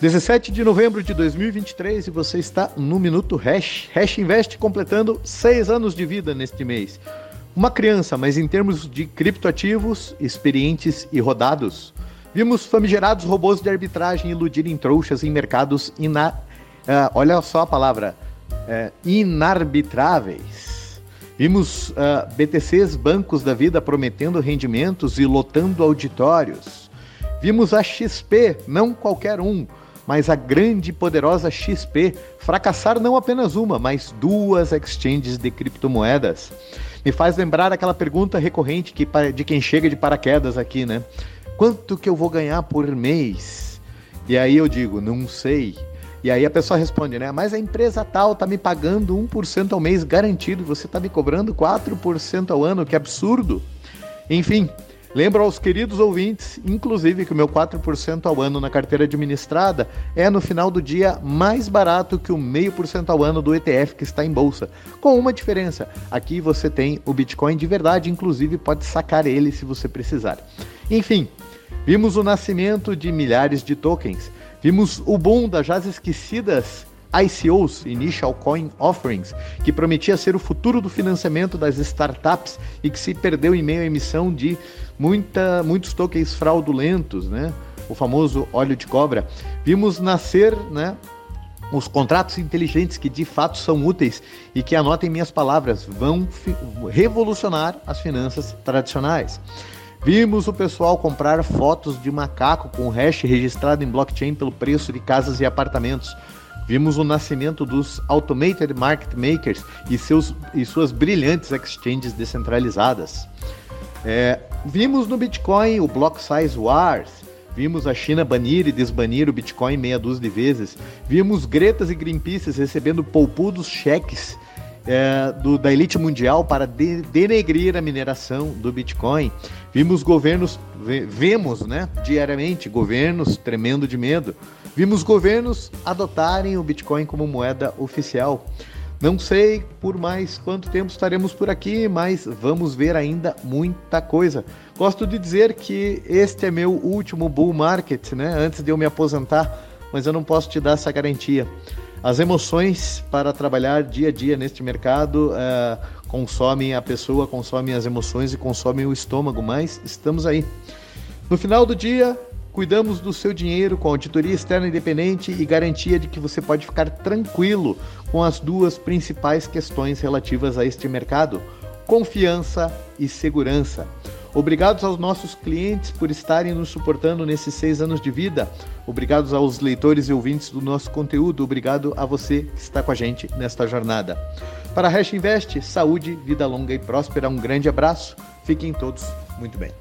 17 de novembro de 2023 e você está no Minuto Hash. Hash Invest completando seis anos de vida neste mês. Uma criança, mas em termos de criptoativos, experientes e rodados. Vimos famigerados robôs de arbitragem iludirem trouxas em mercados ina... Uh, olha só a palavra, uh, inarbitráveis. Vimos uh, ah, BTCs, bancos da vida prometendo rendimentos e lotando auditórios. Vimos a XP, não qualquer um, mas a grande e poderosa XP fracassar não apenas uma, mas duas exchanges de criptomoedas. Me faz lembrar aquela pergunta recorrente que, de quem chega de paraquedas aqui, né? Quanto que eu vou ganhar por mês? E aí eu digo, não sei. E aí a pessoa responde, né? Mas a empresa tal tá me pagando 1% ao mês garantido, você tá me cobrando 4% ao ano, que absurdo. Enfim, Lembro aos queridos ouvintes, inclusive, que o meu 4% ao ano na carteira administrada é no final do dia mais barato que o meio por cento ao ano do ETF que está em bolsa. Com uma diferença: aqui você tem o Bitcoin de verdade, inclusive pode sacar ele se você precisar. Enfim, vimos o nascimento de milhares de tokens, vimos o boom das já esquecidas ICOs, Initial Coin Offerings, que prometia ser o futuro do financiamento das startups e que se perdeu em meio à emissão de muita, muitos tokens fraudulentos, né? o famoso óleo de cobra. Vimos nascer né, os contratos inteligentes que de fato são úteis e que, anotem minhas palavras, vão revolucionar as finanças tradicionais. Vimos o pessoal comprar fotos de macaco com hash registrado em blockchain pelo preço de casas e apartamentos. Vimos o nascimento dos Automated Market Makers e, seus, e suas brilhantes exchanges descentralizadas. É, vimos no Bitcoin o Block Size Wars, vimos a China banir e desbanir o Bitcoin meia dúzia de vezes, vimos Gretas e Greenpeace recebendo poupudos cheques é, do, da elite mundial para de, denegrir a mineração do Bitcoin. Vimos governos, vemos né, diariamente governos tremendo de medo. Vimos governos adotarem o Bitcoin como moeda oficial. Não sei por mais quanto tempo estaremos por aqui, mas vamos ver ainda muita coisa. Gosto de dizer que este é meu último bull market, né? Antes de eu me aposentar, mas eu não posso te dar essa garantia. As emoções para trabalhar dia a dia neste mercado uh, consomem a pessoa, consomem as emoções e consomem o estômago, mas estamos aí. No final do dia, Cuidamos do seu dinheiro com auditoria externa independente e garantia de que você pode ficar tranquilo com as duas principais questões relativas a este mercado: confiança e segurança. Obrigados aos nossos clientes por estarem nos suportando nesses seis anos de vida. Obrigados aos leitores e ouvintes do nosso conteúdo. Obrigado a você que está com a gente nesta jornada. Para a Hash Invest, saúde, vida longa e próspera. Um grande abraço. Fiquem todos muito bem.